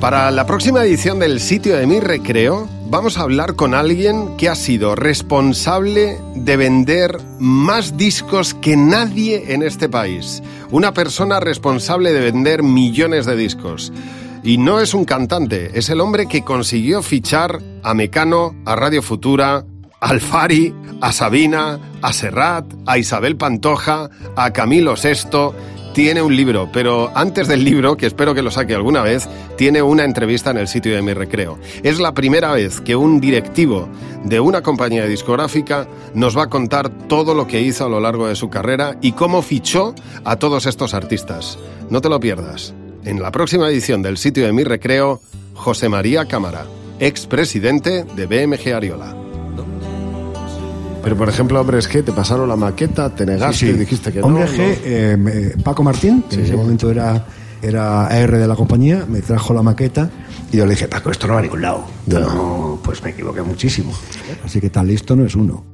Para la próxima edición del sitio de mi recreo, vamos a hablar con alguien que ha sido responsable de vender más discos que nadie en este país. Una persona responsable de vender millones de discos. Y no es un cantante, es el hombre que consiguió fichar a Mecano, a Radio Futura, a Alfari, a Sabina, a Serrat, a Isabel Pantoja, a Camilo Sesto tiene un libro, pero antes del libro, que espero que lo saque alguna vez, tiene una entrevista en el sitio de mi recreo. Es la primera vez que un directivo de una compañía discográfica nos va a contar todo lo que hizo a lo largo de su carrera y cómo fichó a todos estos artistas. No te lo pierdas. En la próxima edición del sitio de mi recreo, José María Cámara, expresidente de BMG Ariola. Pero, por ejemplo, Hombres G, te pasaron la maqueta, te negaste y dijiste que Hombre no. G, eh, me- Paco Martín, que en ese momento era, era AR de la compañía, me trajo la maqueta y yo le dije, Paco, esto no va a ningún lado. No, pues me equivoqué muchísimo. Así que tan listo no es uno.